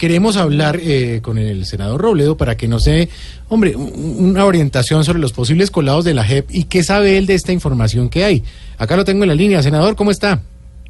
Queremos hablar eh, con el senador Robledo para que nos dé, hombre, un- una orientación sobre los posibles colados de la JEP y qué sabe él de esta información que hay. Acá lo tengo en la línea. Senador, ¿cómo está?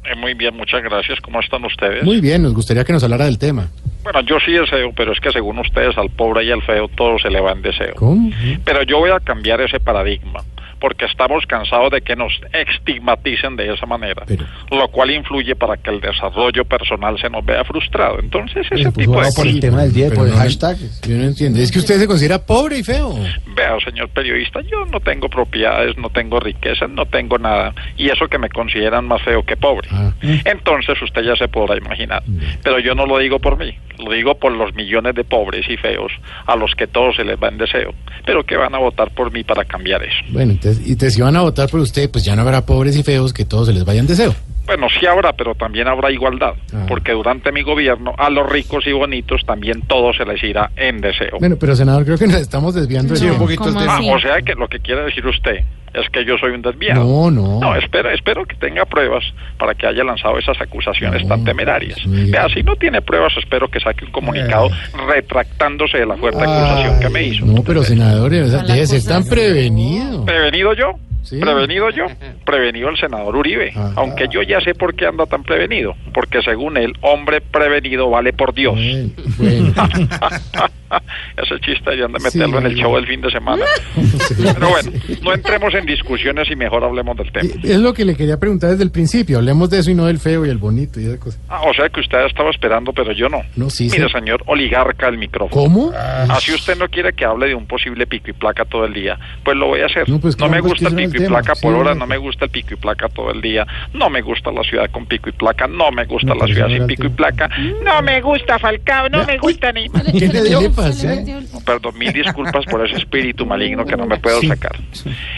Eh, muy bien, muchas gracias. ¿Cómo están ustedes? Muy bien, nos gustaría que nos hablara del tema. Bueno, yo sí deseo, pero es que según ustedes al pobre y al feo todo se le va en deseo. ¿Cómo? Pero yo voy a cambiar ese paradigma, porque estamos cansados de que nos estigmaticen de esa manera, Pero- lo cual influye para que el desarrollo personal se nos vea frustrado. Entonces, ese pues, tipo de por el cosas. tema del día, por el no- hashtag. Yo no entiendo. Es que usted se considera pobre y feo. Vea, señor periodista, yo no tengo propiedades, no tengo riquezas, no tengo nada, y eso que me consideran más feo que pobre. Ah. Entonces usted ya se podrá imaginar. Pero yo no lo digo por mí, lo digo por los millones de pobres y feos a los que todo se les va en deseo, pero que van a votar por mí para cambiar eso. Bueno, entonces, y te, si van a votar por usted, pues ya no habrá pobres y feos que todos se les vayan deseo. Bueno, sí habrá, pero también habrá igualdad, Ah. porque durante mi gobierno a los ricos y bonitos también todo se les irá en deseo. Bueno, pero senador, creo que nos estamos desviando Sí, un poquito el ¿Cómo tema. Ah, o sea que lo que quiere decir usted es que yo soy un desviado. No, no. No, espero, espero que tenga pruebas para que haya lanzado esas acusaciones No, tan temerarias. sí. Vea, si no tiene pruebas, espero que saque un comunicado retractándose de la fuerte Ay, acusación que me hizo. No, pero senador, debe ser tan prevenido. ¿Prevenido yo? Sí. Prevenido yo, prevenido el senador Uribe, Ah. aunque yo ya sé por qué anda tan prevenido, porque según él, hombre prevenido vale por Dios. Bueno, bueno. Ese chiste ya de Sí, meterlo en el show del fin de semana. Pero bueno, no entremos en discusiones y mejor hablemos del tema. Es lo que le quería preguntar desde el principio. Hablemos de eso y no del feo y el bonito y esa cosa. Ah, o sea que usted estaba esperando, pero yo no. No, sí, Mire, señor oligarca el micrófono. ¿Cómo? Así usted no quiere que hable de un posible pico y placa todo el día, pues lo voy a hacer. No, No, pues, me gusta el pico y placa por hora, no. me gusta el pico y placa todo el día, no me gusta la ciudad con pico y placa, no me gusta No, la ciudad sin pico y placa, no me gusta Falcao, no me gusta ni... ¿Qué le, le pasa? Perdón, mil disculpas por ese espíritu maligno que no me puedo Sí. sacar.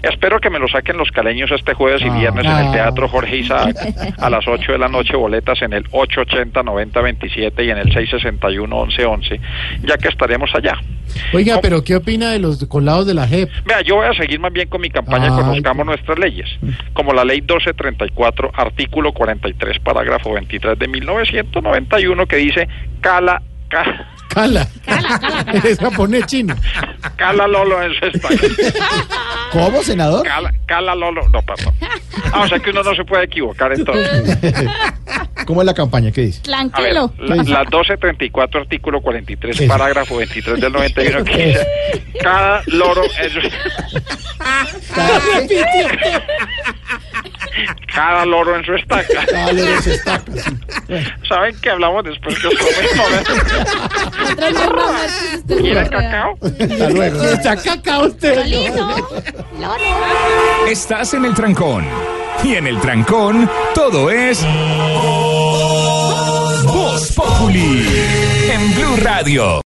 Espero que me lo saquen los caleños este jueves y Ah. viernes en Ah. el Teatro Jorge Isaac a las 8 de la noche, boletas en el 880-9027 y en el 661-1111, ya que estaremos allá. Oiga, pero ¿qué opina de los colados de la JEP? Vea, yo voy a seguir más bien con mi campaña Ay, Conozcamos nuestras leyes, como la ley 1234, artículo 43, parágrafo 23 de 1991, que dice, cala, cala, Cala. Es japonés chino. cala Lolo en su estaca. ¿Cómo, senador? Cala, cala Lolo, no, perdón. Ah, o sea que uno no se puede equivocar entonces. ¿Cómo es la campaña? ¿Qué dice? A ver, Tranquilo. la, la 1234, artículo 43, Eso. parágrafo 23 del 91, que dice, cada loro en su... Cada loro en su estaca. Ah, le des estaca, sí. ¿Saben que hablamos después que os prometo? ¿Quieren cacao? Hasta luego. Está cacao usted. Estás en el trancón. Y en el trancón, todo es. Voz Populi. En Blue Radio.